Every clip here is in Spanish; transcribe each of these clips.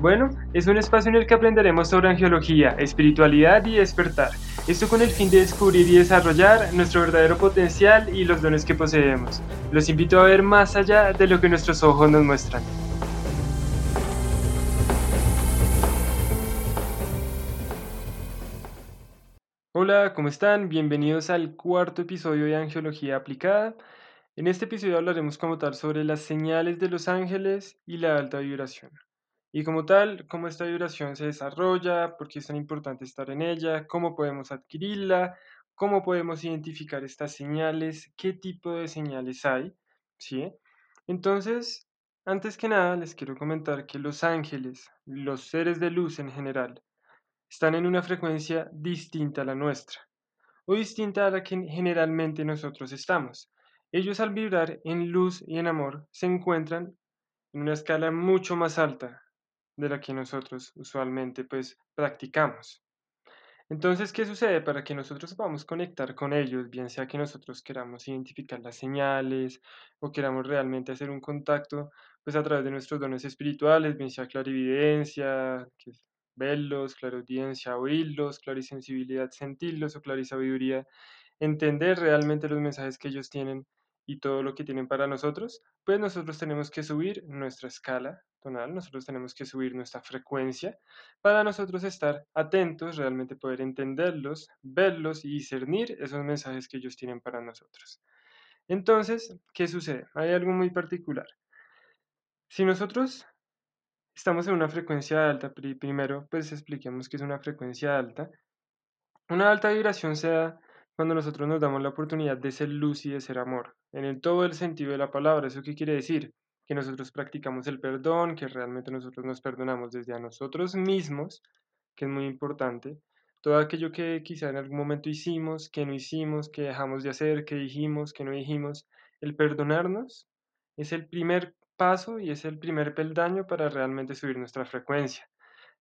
Bueno, es un espacio en el que aprenderemos sobre angiología, espiritualidad y despertar. Esto con el fin de descubrir y desarrollar nuestro verdadero potencial y los dones que poseemos. Los invito a ver más allá de lo que nuestros ojos nos muestran. Hola, ¿cómo están? Bienvenidos al cuarto episodio de Angiología Aplicada. En este episodio hablaremos como tal sobre las señales de los ángeles y la alta vibración. Y como tal, cómo esta vibración se desarrolla, por qué es tan importante estar en ella, cómo podemos adquirirla, cómo podemos identificar estas señales, qué tipo de señales hay, ¿sí? Entonces, antes que nada, les quiero comentar que los ángeles, los seres de luz en general, están en una frecuencia distinta a la nuestra, o distinta a la que generalmente nosotros estamos. Ellos al vibrar en luz y en amor se encuentran en una escala mucho más alta de la que nosotros usualmente pues practicamos. Entonces, ¿qué sucede? Para que nosotros podamos conectar con ellos, bien sea que nosotros queramos identificar las señales o queramos realmente hacer un contacto, pues a través de nuestros dones espirituales, bien sea clarividencia, que es verlos, claraudiencia, oírlos, clarisensibilidad, sentirlos o clarisabiduría, entender realmente los mensajes que ellos tienen y todo lo que tienen para nosotros, pues nosotros tenemos que subir nuestra escala nosotros tenemos que subir nuestra frecuencia para nosotros estar atentos, realmente poder entenderlos, verlos y discernir esos mensajes que ellos tienen para nosotros. Entonces, ¿qué sucede? Hay algo muy particular. Si nosotros estamos en una frecuencia alta, primero pues expliquemos que es una frecuencia alta. Una alta vibración se da cuando nosotros nos damos la oportunidad de ser luz y de ser amor en el, todo el sentido de la palabra. ¿Eso qué quiere decir? Que nosotros practicamos el perdón, que realmente nosotros nos perdonamos desde a nosotros mismos, que es muy importante. Todo aquello que quizá en algún momento hicimos, que no hicimos, que dejamos de hacer, que dijimos, que no dijimos, el perdonarnos es el primer paso y es el primer peldaño para realmente subir nuestra frecuencia.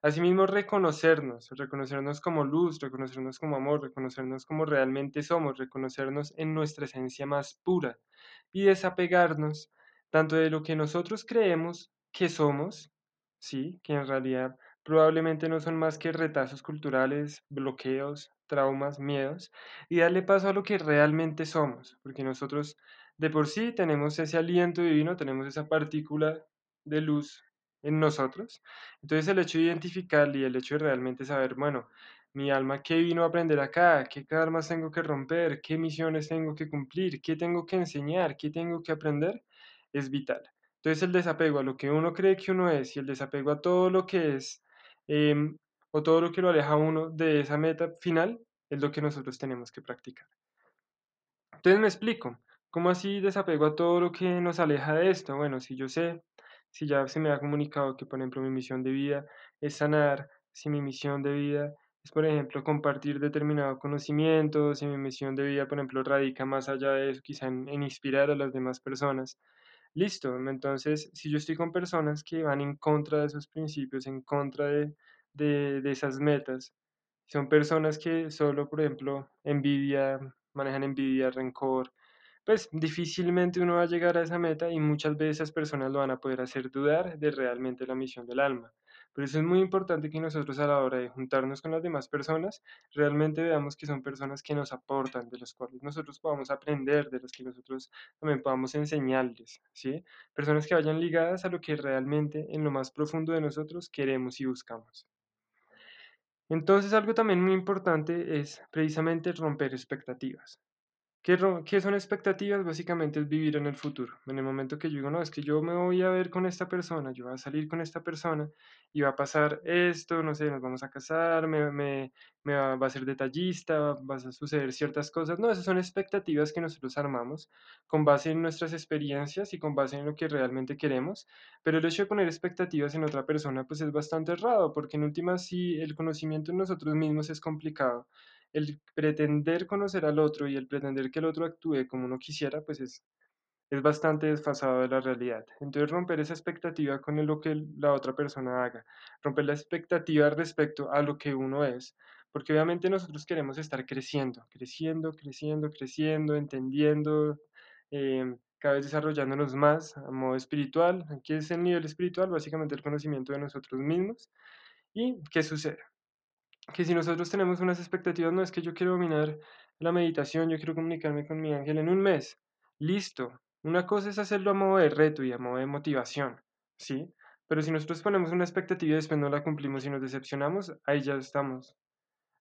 Asimismo, reconocernos, reconocernos como luz, reconocernos como amor, reconocernos como realmente somos, reconocernos en nuestra esencia más pura y desapegarnos tanto de lo que nosotros creemos que somos, sí, que en realidad probablemente no son más que retazos culturales, bloqueos, traumas, miedos, y darle paso a lo que realmente somos, porque nosotros de por sí tenemos ese aliento divino, tenemos esa partícula de luz en nosotros. Entonces el hecho de identificar y el hecho de realmente saber, bueno, mi alma, ¿qué vino a aprender acá? ¿Qué karmas tengo que romper? ¿Qué misiones tengo que cumplir? ¿Qué tengo que enseñar? ¿Qué tengo que aprender? Es vital. Entonces el desapego a lo que uno cree que uno es y el desapego a todo lo que es em, o todo lo que lo aleja a uno de esa meta final es lo que nosotros tenemos que practicar. Entonces me explico. ¿Cómo así desapego a todo lo que nos aleja de esto? Bueno, si yo sé si ya se me ha comunicado que, por ejemplo, mi misión de vida es sanar, si mi misión de vida es, por ejemplo, compartir determinado conocimiento, si mi misión de vida, por ejemplo, radica más allá de eso, quizá en, inspirar a las demás personas. Listo, entonces, si yo estoy con personas que van en contra de esos principios, en contra de, de, de esas metas, son personas que solo, por ejemplo, envidia, manejan envidia, rencor, pues difícilmente uno va a llegar a esa meta y muchas veces esas personas lo van a poder hacer dudar de realmente la misión del alma. Por eso es muy importante que nosotros a la hora de juntarnos con las demás personas, realmente veamos que son personas que nos aportan, de los cuales nosotros podamos aprender, de los que nosotros también podamos enseñarles, ¿sí? Personas que vayan ligadas a lo que realmente en lo más profundo de nosotros queremos y buscamos. Entonces algo también muy importante es precisamente romper expectativas. ¿Qué, son expectativas? Básicamente es vivir en el futuro. En el momento que yo digo, no, es que yo me voy a ver con esta persona, yo voy a salir con esta persona y va a pasar esto, no sé, nos vamos a casar, me, me, me va, va, a ser detallista, va a suceder ciertas cosas. No, esas son expectativas que nosotros armamos con base en nuestras experiencias y con base en lo que realmente queremos. Pero el hecho de poner expectativas en otra persona, pues es bastante errado, porque en última sí el conocimiento en nosotros mismos es complicado. El pretender conocer al otro y el pretender que el otro actúe como uno quisiera, pues es, es bastante desfasado de la realidad. Entonces romper esa expectativa con lo que la otra persona haga, romper la expectativa respecto a lo que uno es, porque obviamente nosotros queremos estar creciendo, creciendo, creciendo, creciendo, entendiendo, eh, cada vez desarrollándonos más a modo espiritual. Aquí es el nivel espiritual, básicamente el conocimiento de nosotros mismos. ¿Y qué sucede? Que si nosotros tenemos unas expectativas, no es que yo quiero dominar la meditación, yo quiero comunicarme con mi ángel en un mes. Listo. Una cosa es hacerlo a modo de reto y a modo de motivación, ¿sí? Pero si nosotros ponemos una expectativa y después no la cumplimos y nos decepcionamos, ahí ya estamos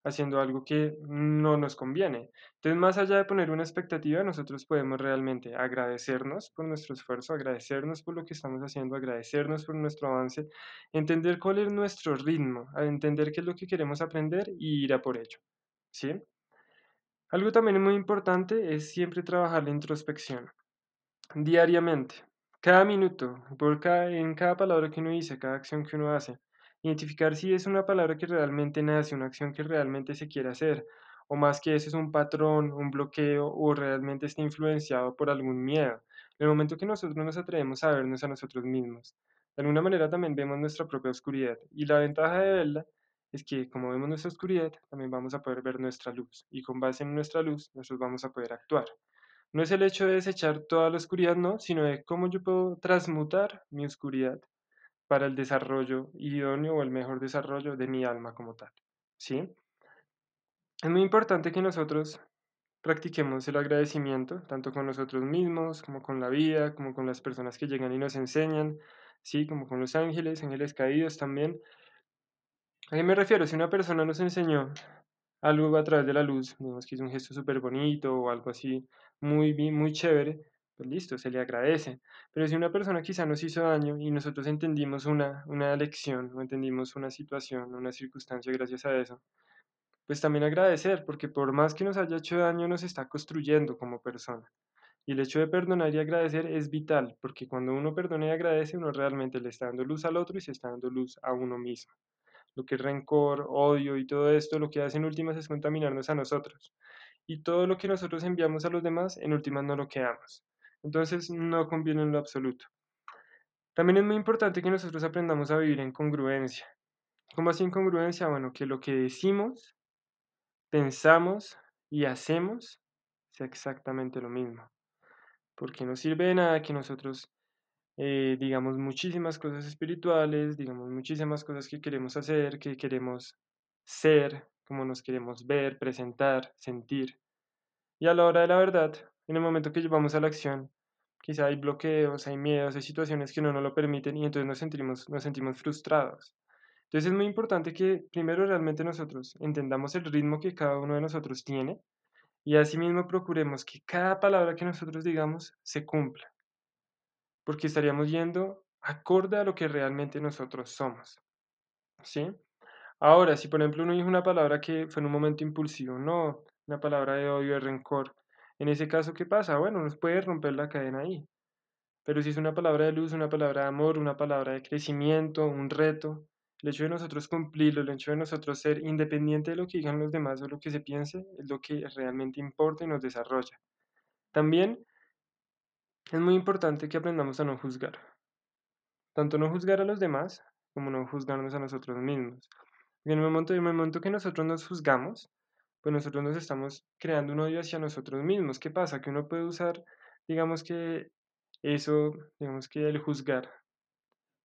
haciendo algo que no nos conviene. Entonces, más allá de poner una expectativa, nosotros podemos realmente agradecernos por nuestro esfuerzo, agradecernos por lo que estamos haciendo, agradecernos por nuestro avance, entender cuál es nuestro ritmo, entender qué es lo que queremos aprender y ir a por ello. ¿Sí? Algo también muy importante es siempre trabajar la introspección diariamente, cada minuto, por cada, en cada palabra que uno dice, cada acción que uno hace. Identificar si es una palabra que realmente nace, una acción que realmente se quiere hacer, o más que eso es un patrón, un bloqueo, o realmente está influenciado por algún miedo. En el momento que nosotros nos atrevemos a vernos a nosotros mismos, de alguna manera también vemos nuestra propia oscuridad. Y la ventaja de verla es que como vemos nuestra oscuridad, también vamos a poder ver nuestra luz. Y con base en nuestra luz, nosotros vamos a poder actuar. No es el hecho de desechar toda la oscuridad, no, sino de cómo yo puedo transmutar mi oscuridad para el desarrollo idóneo o el mejor desarrollo de mi alma como tal. ¿Sí? Es muy importante que nosotros practiquemos el agradecimiento, tanto con nosotros mismos, como con la vida, como con las personas que llegan y nos enseñan, ¿sí? Como con los ángeles, ángeles caídos también. ¿A qué me refiero? Si una persona nos enseñó algo a través de la luz, digamos que es un gesto súper bonito o algo así muy, muy chévere, pues listo, se le agradece. Pero si una persona quizá nos hizo daño y nosotros entendimos una, una lección o entendimos una situación, una circunstancia gracias a eso, pues también agradecer, porque por más que nos haya hecho daño, nos está construyendo como persona. Y el hecho de perdonar y agradecer es vital, porque cuando uno perdona y agradece, uno realmente le está dando luz al otro y se está dando luz a uno mismo. Lo que es rencor, odio y todo esto, lo que hace en últimas es contaminarnos a nosotros. Y todo lo que nosotros enviamos a los demás, en últimas no lo quedamos. Entonces no conviene en lo absoluto. También es muy importante que nosotros aprendamos a vivir en congruencia. ¿Cómo así en congruencia? Bueno, que lo que decimos, pensamos y hacemos sea exactamente lo mismo. Porque no sirve de nada que nosotros eh, digamos muchísimas cosas espirituales, digamos muchísimas cosas que queremos hacer, que queremos ser, como nos queremos ver, presentar, sentir. Y a la hora de la verdad, en el momento que llevamos a la acción, quizá hay bloqueos, hay miedos, hay situaciones que no nos lo permiten y entonces nos sentimos, nos sentimos frustrados. Entonces es muy importante que primero realmente nosotros entendamos el ritmo que cada uno de nosotros tiene y asimismo procuremos que cada palabra que nosotros digamos se cumpla, porque estaríamos yendo acorde a lo que realmente nosotros somos. ¿Sí? Ahora, si por ejemplo uno dijo una palabra que fue en un momento impulsivo, no, una palabra de odio, de rencor, en ese caso, ¿qué pasa? Bueno, nos puede romper la cadena ahí. Pero si es una palabra de luz, una palabra de amor, una palabra de crecimiento, un reto, el hecho de nosotros cumplirlo, el hecho de nosotros ser independiente de lo que digan los demás o lo que se piense, es lo que realmente importa y nos desarrolla. También es muy importante que aprendamos a no juzgar. Tanto no juzgar a los demás como no juzgarnos a nosotros mismos. en el momento, en el momento que nosotros nos juzgamos, pues nosotros nos estamos creando un odio hacia nosotros mismos. ¿Qué pasa? Que uno puede usar, digamos que eso, digamos que el juzgar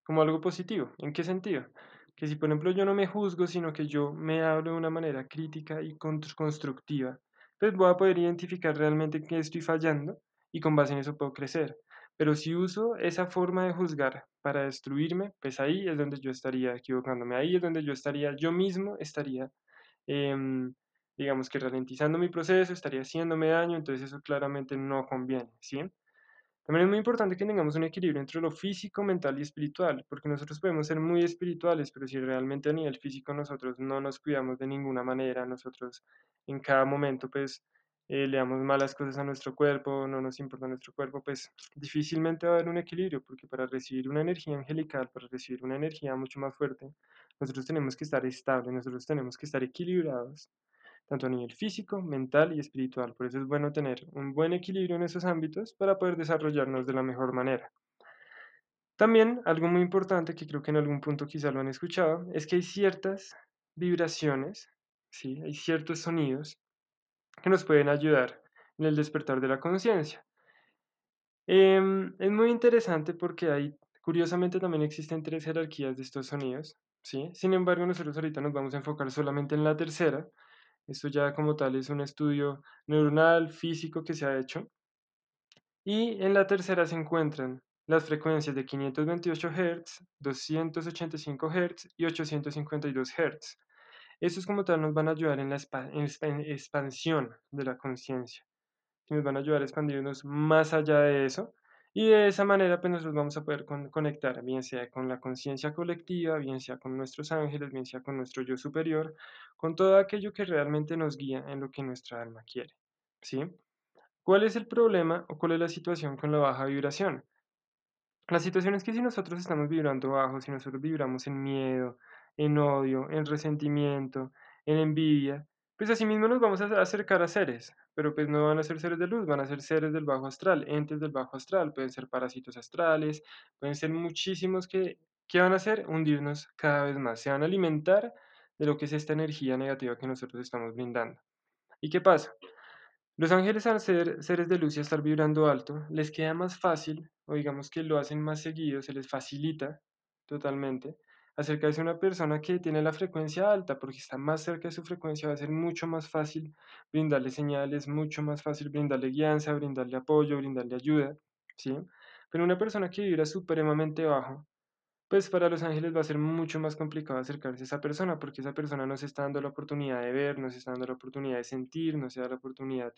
como algo positivo. ¿En qué sentido? Que si por ejemplo yo no me juzgo, sino que yo me hablo de una manera crítica y constructiva, pues voy a poder identificar realmente qué estoy fallando y con base en eso puedo crecer. Pero si uso esa forma de juzgar para destruirme, pues ahí es donde yo estaría equivocándome, ahí es donde yo estaría, yo mismo estaría em, digamos que ralentizando mi proceso, estaría haciéndome daño, entonces eso claramente no conviene, ¿sí? También es muy importante que tengamos un equilibrio entre lo físico, mental y espiritual, porque nosotros podemos ser muy espirituales, pero si realmente a nivel físico nosotros no nos cuidamos de ninguna manera, nosotros en cada momento pues eh, le damos malas cosas a nuestro cuerpo, no nos importa nuestro cuerpo, pues difícilmente va a haber un equilibrio, porque para recibir una energía angelical, para recibir una energía mucho más fuerte, nosotros tenemos que estar estables, nosotros tenemos que estar equilibrados tanto a nivel físico, mental y espiritual. Por eso es bueno tener un buen equilibrio en esos ámbitos para poder desarrollarnos de la mejor manera. También algo muy importante que creo que en algún punto quizá lo han escuchado es que hay ciertas vibraciones, ¿sí? hay ciertos sonidos que nos pueden ayudar en el despertar de la conciencia. Em, es muy interesante porque hay, curiosamente también existen tres jerarquías de estos sonidos, ¿sí? Sin embargo, nosotros ahorita nos vamos a enfocar solamente en la tercera. Esto ya como tal es un estudio neuronal, físico que se ha hecho. Y en la tercera se encuentran las frecuencias de 528 Hz, 285 Hz y 852 Hz. Estos como tal nos van a ayudar en la expansión de la conciencia nos van a ayudar a expandirnos más allá de eso. Y de esa manera, pues nosotros vamos a poder conectar, bien sea con la conciencia colectiva, bien sea con nuestros ángeles, bien sea con nuestro yo superior, con todo aquello que realmente nos guía en lo que nuestra alma quiere. ¿Sí? ¿Cuál es el problema o cuál es la situación con la baja vibración? La situación es que si nosotros estamos vibrando bajo, si nosotros vibramos en miedo, en odio, en resentimiento, en envidia, pues así mismo nos vamos a acercar a seres, pero pues no van a ser seres de luz, van a ser seres del bajo astral, entes del bajo astral, pueden ser parásitos astrales, pueden ser muchísimos que, ¿qué van a hacer? Hundirnos cada vez más, se van a alimentar de lo que es esta energía negativa que nosotros estamos brindando. ¿Y qué pasa? Los ángeles al ser seres de luz y estar vibrando alto, les queda más fácil, o digamos que lo hacen más seguido, se les facilita totalmente, acercarse a una persona que tiene la frecuencia alta, porque está más cerca de su frecuencia, va a ser mucho más fácil brindarle señales, mucho más fácil brindarle guianza, brindarle apoyo, brindarle ayuda, ¿sí? Pero una persona que vibra supremamente bajo, pues para los ángeles va a ser mucho más complicado acercarse a esa persona, porque esa persona no se está dando la oportunidad de ver, no se está dando la oportunidad de sentir, no se da la oportunidad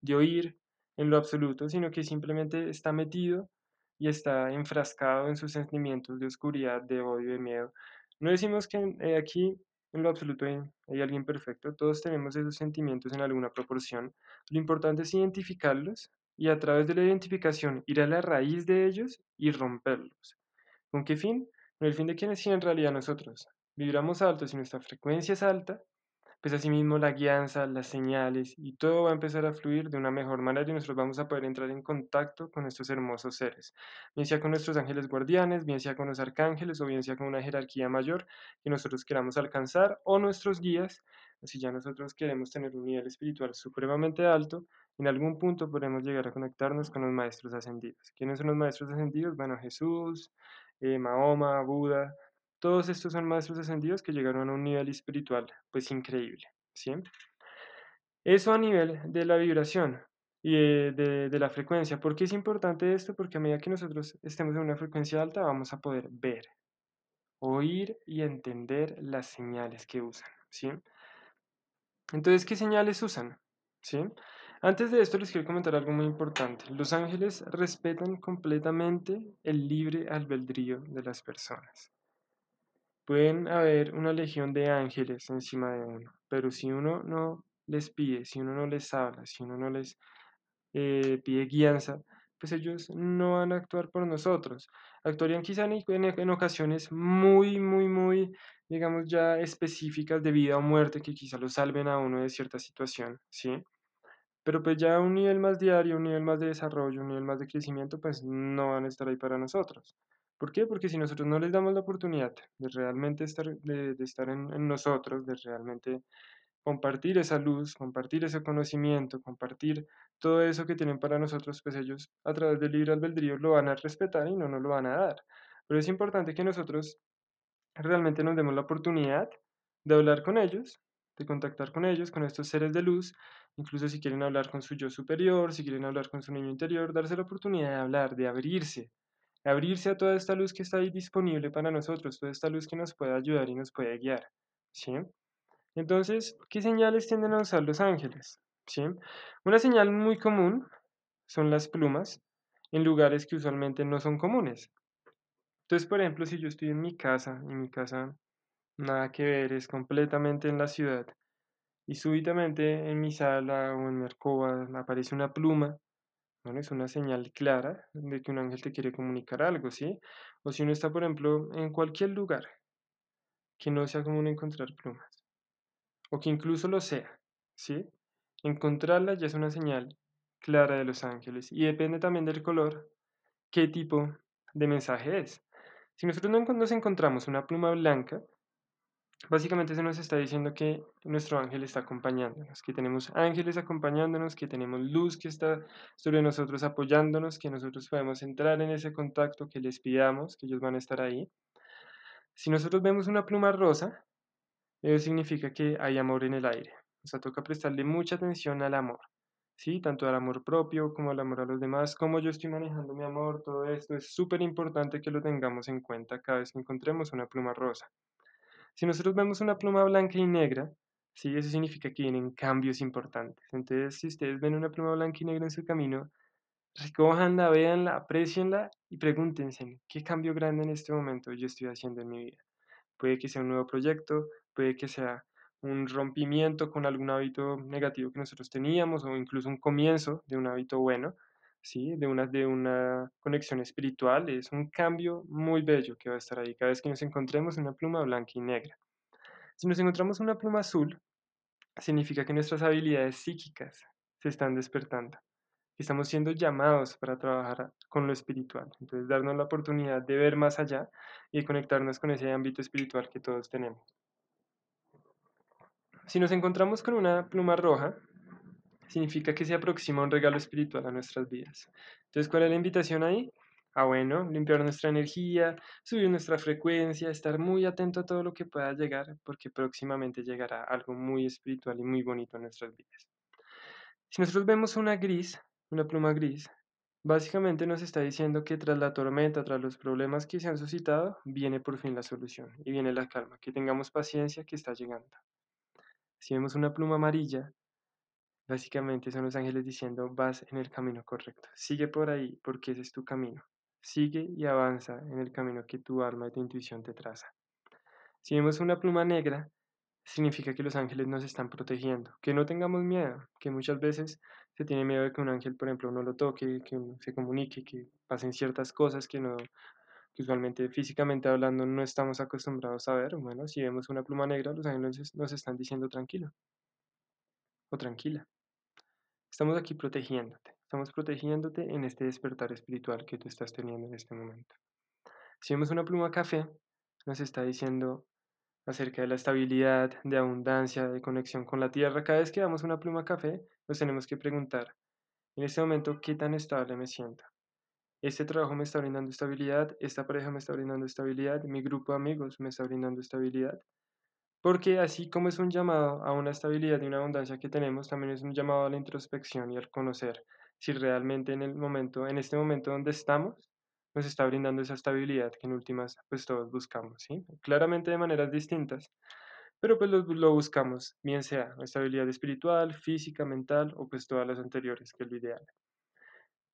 de oír en lo absoluto, sino que simplemente está metido y está enfrascado en sus sentimientos de oscuridad, de odio, de miedo. No decimos que eh, aquí en lo absoluto hay, hay, alguien perfecto, todos tenemos esos sentimientos en alguna proporción. Lo importante es identificarlos y a través de la identificación ir a la raíz de ellos y romperlos. ¿Con qué fin? Con el fin de que si en realidad nosotros vibramos alto, si nuestra frecuencia es alta, pues asimismo la guianza, las señales y todo va a empezar a fluir de una mejor manera y nosotros vamos a poder entrar en contacto con estos hermosos seres, bien sea con nuestros ángeles guardianes, bien sea con los arcángeles o bien sea con una jerarquía mayor que nosotros queramos alcanzar o nuestros guías, si ya nosotros queremos tener un nivel espiritual supremamente alto, en algún punto podremos llegar a conectarnos con los maestros ascendidos. ¿Quiénes son los maestros ascendidos? Bueno, Jesús, eh, Mahoma, Buda, todos estos son maestros ascendidos que llegaron a un nivel espiritual, pues increíble, ¿sí? Eso a nivel de la vibración y de, la frecuencia. ¿Por qué es importante esto? Porque a medida que nosotros estemos en una frecuencia alta, vamos a poder ver, oír y entender las señales que usan, ¿sí? Entonces, ¿qué señales usan? ¿Sí? Antes de esto les quiero comentar algo muy importante. Los ángeles respetan completamente el libre albedrío de las personas. Pueden haber una legión de ángeles encima de uno, pero si uno no les pide, si uno no les habla, si uno no les eh, pide guianza, pues ellos no van a actuar por nosotros. Actuarían quizá en, en, ocasiones muy, muy, muy, digamos ya específicas de vida o muerte que quizá lo salven a uno de cierta situación, ¿sí? Pero pues ya a un nivel más diario, un nivel más de desarrollo, un nivel más de crecimiento, pues no van a estar ahí para nosotros. ¿Por qué? Porque si nosotros no les damos la oportunidad de realmente estar, de, estar en, nosotros, de realmente compartir esa luz, compartir ese conocimiento, compartir todo eso que tienen para nosotros, pues ellos a través del libre albedrío lo van a respetar y no nos lo van a dar. Pero es importante que nosotros realmente nos demos la oportunidad de hablar con ellos, de contactar con ellos, con estos seres de luz, incluso si quieren hablar con su yo superior, si quieren hablar con su niño interior, darse la oportunidad de hablar, de abrirse, abrirse a toda esta luz que está ahí disponible para nosotros, toda esta luz que nos puede ayudar y nos puede guiar, ¿sí? Entonces, ¿qué señales tienden a usar los ángeles? ¿Sí? Una señal muy común son las plumas en lugares que usualmente no son comunes. Entonces, por ejemplo, si yo estoy en mi casa, y mi casa nada que ver, es completamente en la ciudad, y súbitamente en mi sala o en mi alcoba aparece una pluma, bueno, es una señal clara de que un ángel te quiere comunicar algo, ¿sí? O si uno está, por ejemplo, en cualquier lugar que no sea común encontrar plumas, o que incluso lo sea, ¿sí? Encontrarla ya es una señal clara de los ángeles y depende también del color, qué tipo de mensaje es. Si nosotros no nos encontramos una pluma blanca, básicamente se nos está diciendo que nuestro ángel está acompañándonos, que tenemos ángeles acompañándonos, que tenemos luz que está sobre nosotros apoyándonos, que nosotros podemos entrar en ese contacto, que les pidamos, que ellos van a estar ahí. Si nosotros vemos una pluma rosa, eso significa que hay amor en el aire. O sea, toca prestarle mucha atención al amor. ¿sí? Tanto al amor propio como al amor a los demás, cómo yo estoy manejando mi amor, todo esto es súper importante que lo tengamos en cuenta cada vez que encontremos una pluma rosa. Si nosotros vemos una pluma blanca y negra, ¿sí? Eso significa que vienen cambios importantes. Entonces, si ustedes ven una pluma blanca y negra en su camino, recójanla, véanla, aprecienla y pregúntense, ¿qué cambio grande en este momento yo estoy haciendo en mi vida? Puede que sea un nuevo proyecto, puede que sea un rompimiento con algún hábito negativo que nosotros teníamos o incluso un comienzo de un hábito bueno, ¿sí? de, una, de una conexión espiritual. Es un cambio muy bello que va a estar ahí cada vez que nos encontremos una pluma blanca y negra. Si nos encontramos una pluma azul, significa que nuestras habilidades psíquicas se están despertando. Estamos siendo llamados para trabajar con lo espiritual. Entonces, darnos la oportunidad de ver más allá y conectarnos con ese ámbito espiritual que todos tenemos. Si nos encontramos con una pluma roja, significa que se aproxima un regalo espiritual a nuestras vidas. Entonces, ¿cuál es la invitación ahí? Ah, bueno, limpiar nuestra energía, subir nuestra frecuencia, estar muy atento a todo lo que pueda llegar, porque próximamente llegará algo muy espiritual y muy bonito a nuestras vidas. Si nosotros vemos una gris, una pluma gris, básicamente nos está diciendo que tras la tormenta, tras los problemas que se han suscitado, viene por fin la solución y viene la calma, que tengamos paciencia que está llegando. Si vemos una pluma amarilla, básicamente son los ángeles diciendo vas en el camino correcto. Sigue por ahí porque ese es tu camino. Sigue y avanza en el camino que tu alma y tu intuición te traza. Si vemos una pluma negra, significa que los ángeles nos están protegiendo, que no tengamos miedo, que muchas veces se tiene miedo de que un ángel, por ejemplo, no lo toque, que se comunique, que pasen ciertas cosas que no que usualmente físicamente hablando no estamos acostumbrados a ver. Bueno, si vemos una pluma negra, los ángeles nos están diciendo tranquilo o tranquila. Estamos aquí protegiéndote, estamos protegiéndote en este despertar espiritual que tú estás teniendo en este momento. Si vemos una pluma café, nos está diciendo acerca de la estabilidad, de abundancia, de conexión con la tierra. Cada vez que damos una pluma café, nos tenemos que preguntar, en este momento, ¿qué tan estable me siento? Este trabajo me está brindando estabilidad, esta pareja me está brindando estabilidad, mi grupo de amigos me está brindando estabilidad. Porque así como es un llamado a una estabilidad y una abundancia que tenemos, también es un llamado a la introspección y al conocer si realmente en el momento, en este momento donde estamos, nos está brindando esa estabilidad que en últimas pues todos buscamos, ¿sí? Claramente de maneras distintas, pero pues lo, lo buscamos, bien sea estabilidad espiritual, física, mental o pues todas las anteriores, que es lo ideal.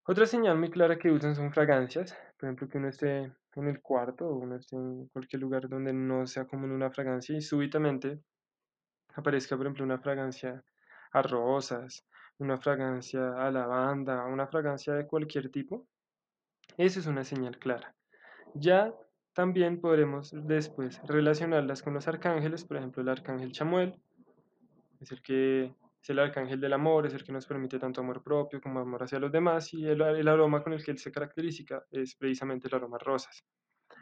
Otra señal muy clara que usan son fragancias, por ejemplo, que uno esté en el cuarto o uno esté en cualquier lugar donde no sea común una fragancia y súbitamente aparezca, por ejemplo, una fragancia a rosas, una fragancia a lavanda, una fragancia de cualquier tipo. Eso es una señal clara. Ya también podremos después relacionarlas con los arcángeles, por ejemplo, el arcángel Chamuel, es el que es el arcángel del amor, es el que nos permite tanto amor propio como amor hacia los demás y el, aroma con el que él se caracteriza es precisamente el aroma rosas.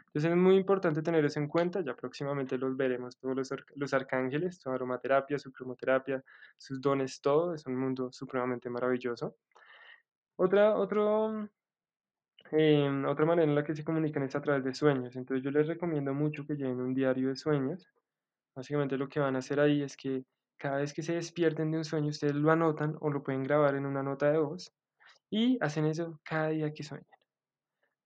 Entonces es muy importante tener eso en cuenta, ya próximamente los veremos, todos los, los arcángeles, su aromaterapia, su cromoterapia, sus dones, todo, es un mundo supremamente maravilloso. Otra, otro, em, otra manera en la que se comunican es a través de sueños, entonces yo les recomiendo mucho que lleven un diario de sueños. Básicamente lo que van a hacer ahí es que cada vez que se despierten de un sueño, ustedes lo anotan o lo pueden grabar en una nota de voz y hacen eso cada día que sueñan.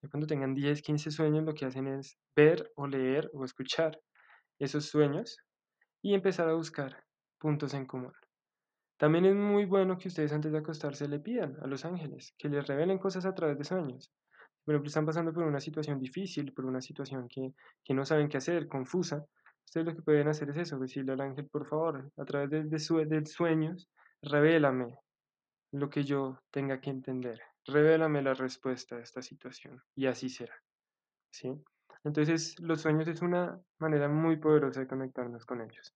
Cuando tengan 10, 15 sueños, lo que hacen es ver o leer o escuchar esos sueños y empezar a buscar puntos en común. También es muy bueno que ustedes antes de acostarse le pidan a los ángeles que les revelen cosas a través de sueños. Por ejemplo, están pasando por una situación difícil, por una situación que, que no saben qué hacer, confusa. Ustedes lo que pueden hacer es eso, decirle al ángel, por favor, a través de, de, sueños, revélame lo que yo tenga que entender. Revélame la respuesta a esta situación y así será. ¿sí? Entonces, los sueños es una manera muy poderosa de conectarnos con ellos.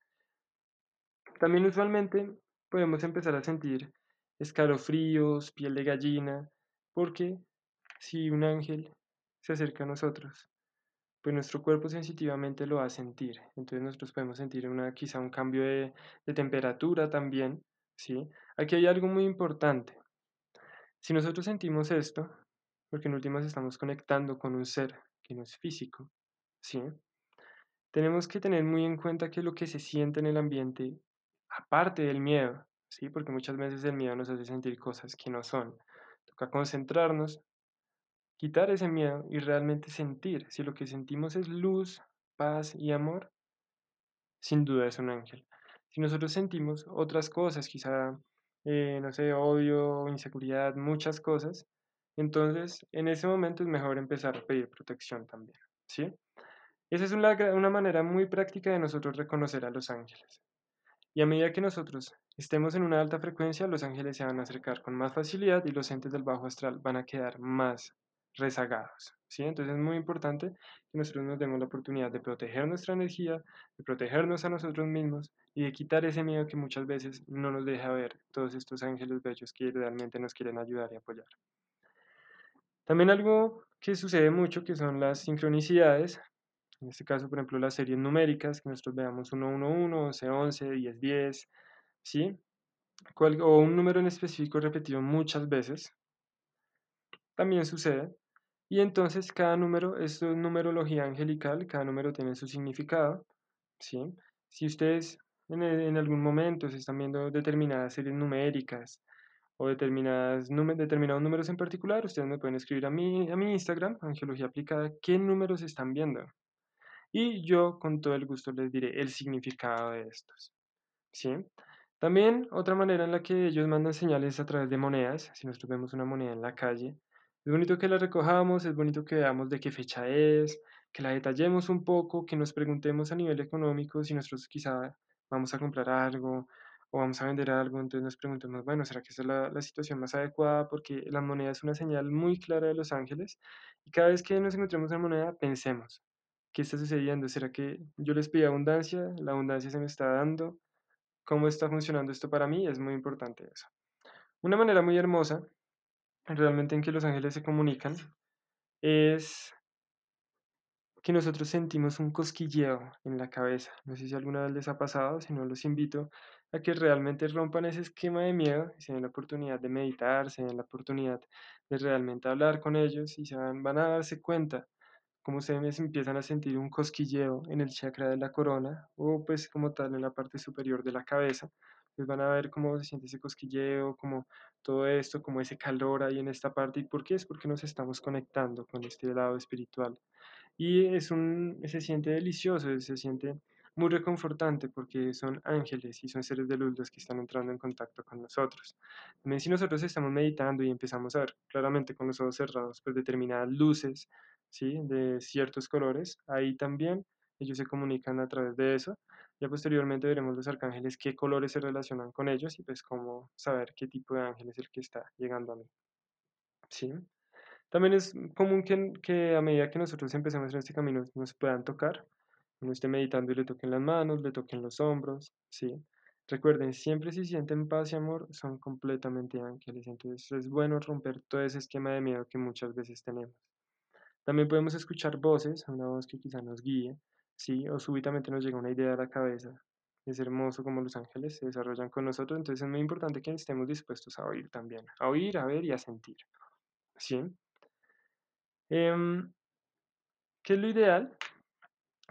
También usualmente podemos empezar a sentir escalofríos, piel de gallina, porque si un ángel se acerca a nosotros, pues nuestro cuerpo sensitivamente lo va a sentir. Entonces nosotros podemos sentir una, quizá un cambio de, temperatura también, ¿sí? Aquí hay algo muy importante. Si nosotros sentimos esto, porque en últimas estamos conectando con un ser que no es físico, ¿sí? Tenemos que tener muy en cuenta que lo que se siente en el ambiente, aparte del miedo, ¿sí? Porque muchas veces el miedo nos hace sentir cosas que no son. Toca concentrarnos, quitar ese miedo y realmente sentir. Si lo que sentimos es luz, paz y amor, sin duda es un ángel. Si nosotros sentimos otras cosas, quizá, eh, no sé, odio, inseguridad, muchas cosas, entonces en ese momento es mejor empezar a pedir protección también, ¿sí? Esa es una, una manera muy práctica de nosotros reconocer a los ángeles. Y a medida que nosotros estemos en una alta frecuencia, los ángeles se van a acercar con más facilidad y los entes del bajo astral van a quedar más rezagados. ¿sí? Entonces es muy importante que nosotros nos demos la oportunidad de proteger nuestra energía, de protegernos a nosotros mismos y de quitar ese miedo que muchas veces no nos deja ver todos estos ángeles bellos que realmente nos quieren ayudar y apoyar. También algo que sucede mucho que son las sincronicidades, en este caso, por ejemplo, las series numéricas, que nosotros veamos 111, 1111, 1010, ¿sí? o un número en específico repetido muchas veces, también sucede. Y entonces cada número, esto es numerología angelical, cada número tiene su significado, ¿sí? Si ustedes en, en algún momento se están viendo determinadas series numéricas o determinados números en particular, ustedes me pueden escribir a mi, a mi Instagram, Angelología Aplicada, qué números están viendo y yo con todo el gusto les diré el significado de estos. ¿sí? También otra manera en la que ellos mandan señales a través de monedas, si nosotros vemos una moneda en la calle, es bonito que la recojamos, es bonito que veamos de qué fecha es, que la detallemos un poco, que nos preguntemos a nivel económico si nosotros quizá vamos a comprar algo o vamos a vender algo, entonces nos preguntemos, bueno, ¿será que esta es la, la situación más adecuada? Porque la moneda es una señal muy clara de los ángeles y cada vez que nos encontremos una moneda, pensemos, ¿Qué está sucediendo? ¿Será que yo les pedí abundancia? ¿La abundancia se me está dando? ¿Cómo está funcionando esto para mí? Es muy importante eso. Una manera muy hermosa, realmente en que los ángeles se comunican, es que nosotros sentimos un cosquilleo en la cabeza. No sé si alguna vez les ha pasado, si no los invito a que realmente rompan ese esquema de miedo y se den la oportunidad de meditar, se den la oportunidad de realmente hablar con ellos y se van, van a darse cuenta como ustedes empiezan a sentir un cosquilleo en el chakra de la corona o pues como tal en la parte superior de la cabeza, pues van a ver cómo se siente ese cosquilleo, como todo esto, como ese calor ahí en esta parte. ¿Y por qué? Es porque nos estamos conectando con este lado espiritual. Y es un, se siente delicioso, se siente muy reconfortante porque son ángeles y son seres de luz los que están entrando en contacto con nosotros. También si nosotros estamos meditando y empezamos a ver claramente con los ojos cerrados pues determinadas luces, ¿sí? de ciertos colores, ahí también ellos se comunican a través de eso. Ya posteriormente veremos los arcángeles, qué colores se relacionan con ellos y pues cómo saber qué tipo de ángel es el que está llegando a mí. ¿Sí? También es común que, que a medida que nosotros empecemos en este camino nos puedan tocar, uno esté meditando y le toquen las manos, le toquen los hombros, ¿sí? Recuerden, siempre si sienten paz y amor, son completamente ángeles. Entonces es bueno romper todo ese esquema de miedo que muchas veces tenemos. También podemos escuchar voces, una voz que quizá nos guíe, ¿sí? O súbitamente nos llega una idea a la cabeza. Es hermoso como los ángeles se desarrollan con nosotros, entonces es muy importante que estemos dispuestos a oír también, a oír, a ver y a sentir, ¿sí? Em, ¿Qué es lo ideal?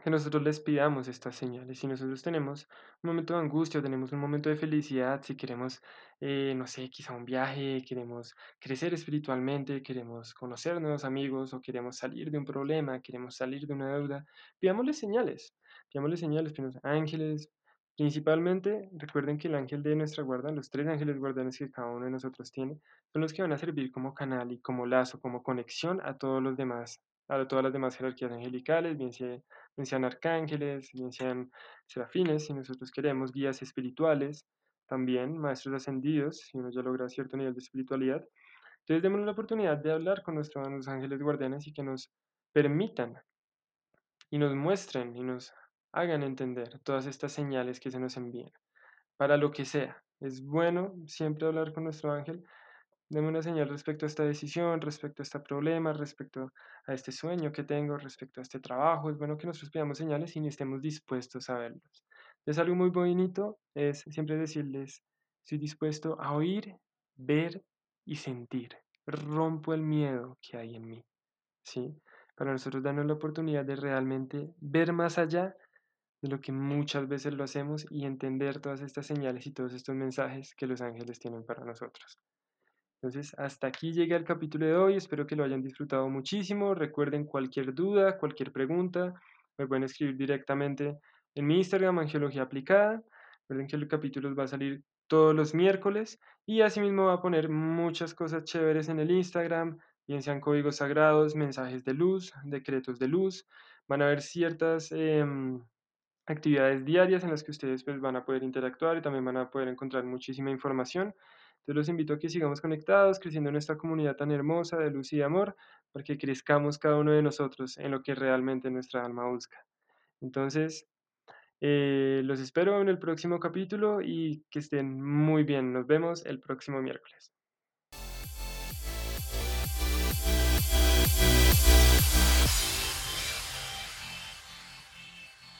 Que nosotros les pidamos estas señales. Si nosotros tenemos un momento de angustia, tenemos un momento de felicidad, si queremos, eh, no sé, quizá un viaje, queremos crecer espiritualmente, queremos conocer nuevos amigos o queremos salir de un problema, queremos salir de una deuda, pidámosles señales, pidámosles señales, pidámosles ángeles. Principalmente, recuerden que el ángel de nuestra guarda, los tres ángeles guardianes que cada uno de nosotros tiene, son los que van a servir como canal y como lazo, como conexión a todos los demás a todas las demás jerarquías angelicales, bien, sean arcángeles, bien sean serafines, si nosotros queremos, guías espirituales, también maestros ascendidos, si uno ya logra cierto nivel de espiritualidad. Entonces, démonos la oportunidad de hablar con nuestros ángeles guardianes y que nos permitan y nos muestren y nos hagan entender todas estas señales que se nos envían, para lo que sea, Es bueno siempre hablar con nuestro ángel. Deme una señal respecto a esta decisión, respecto a este problema, respecto a este sueño que tengo, respecto a este trabajo. Es bueno que nosotros pidamos señales y estemos dispuestos a verlos. Es algo muy bonito, es siempre decirles, estoy dispuesto a oír, ver y sentir. Rompo el miedo que hay en mí. ¿Sí? Para nosotros darnos la oportunidad de realmente ver más allá de lo que muchas veces lo hacemos y entender todas estas señales y todos estos mensajes que los ángeles tienen para nosotros. Entonces, hasta aquí llega el capítulo de hoy. Espero que lo hayan disfrutado muchísimo. Recuerden cualquier duda, cualquier pregunta, me pueden escribir directamente en mi Instagram, Angiología Aplicada. Recuerden que el capítulo va a salir todos los miércoles y asimismo va a poner muchas cosas chéveres en el Instagram, bien sean códigos sagrados, mensajes de luz, decretos de luz. Van a haber ciertas em, actividades diarias en las que ustedes pues, van a poder interactuar y también van a poder encontrar muchísima información. Entonces los invito a que sigamos conectados, creciendo en esta comunidad tan hermosa de luz y de amor, para que crezcamos cada uno de nosotros en lo que realmente nuestra alma busca. Entonces, eh, los espero en el próximo capítulo y que estén muy bien. Nos vemos el próximo miércoles.